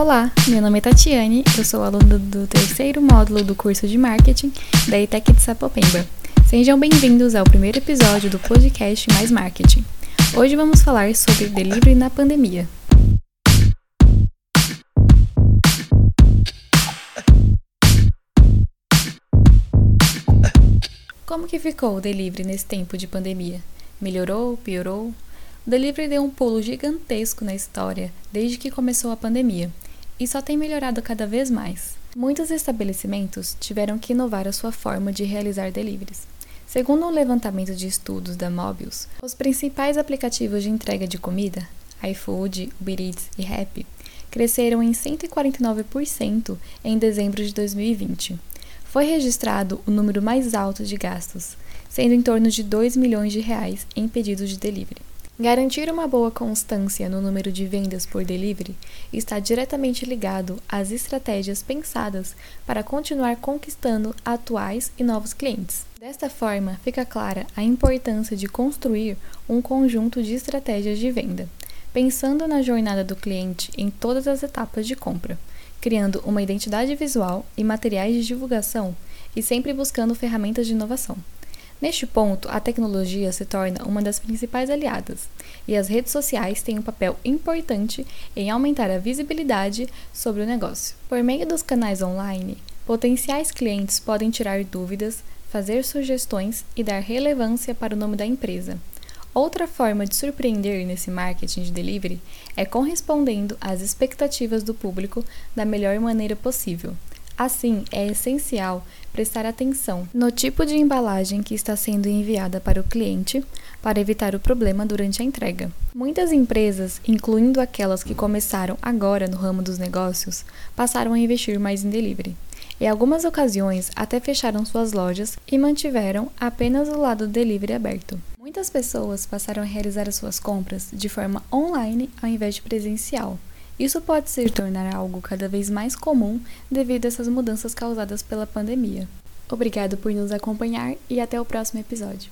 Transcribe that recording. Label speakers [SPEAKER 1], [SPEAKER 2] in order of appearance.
[SPEAKER 1] Olá, meu nome é Tatiane, eu sou aluna do terceiro módulo do curso de Marketing da ETEC de Sapopemba. Sejam bem-vindos ao primeiro episódio do podcast Mais Marketing. Hoje vamos falar sobre delivery na pandemia. Como que ficou o delivery nesse tempo de pandemia? Melhorou? Piorou? O delivery deu um pulo gigantesco na história desde que começou a pandemia e só tem melhorado cada vez mais. Muitos estabelecimentos tiveram que inovar a sua forma de realizar deliveries. Segundo um levantamento de estudos da Mobius, os principais aplicativos de entrega de comida, iFood, Uber Eats e Rappi, cresceram em 149% em dezembro de 2020. Foi registrado o número mais alto de gastos, sendo em torno de 2 milhões de reais em pedidos de delivery. Garantir uma boa constância no número de vendas por delivery está diretamente ligado às estratégias pensadas para continuar conquistando atuais e novos clientes. Desta forma, fica clara a importância de construir um conjunto de estratégias de venda, pensando na jornada do cliente em todas as etapas de compra, criando uma identidade visual e materiais de divulgação e sempre buscando ferramentas de inovação. Neste ponto, a tecnologia se torna uma das principais aliadas, e as redes sociais têm um papel importante em aumentar a visibilidade sobre o negócio. Por meio dos canais online, potenciais clientes podem tirar dúvidas, fazer sugestões e dar relevância para o nome da empresa. Outra forma de surpreender nesse marketing de delivery é correspondendo às expectativas do público da melhor maneira possível. Assim, é essencial prestar atenção no tipo de embalagem que está sendo enviada para o cliente para evitar o problema durante a entrega. Muitas empresas, incluindo aquelas que começaram agora no ramo dos negócios, passaram a investir mais em delivery. Em algumas ocasiões, até fecharam suas lojas e mantiveram apenas o lado do delivery aberto. Muitas pessoas passaram a realizar as suas compras de forma online ao invés de presencial. Isso pode se tornar algo cada vez mais comum devido a essas mudanças causadas pela pandemia. Obrigado por nos acompanhar e até o próximo episódio.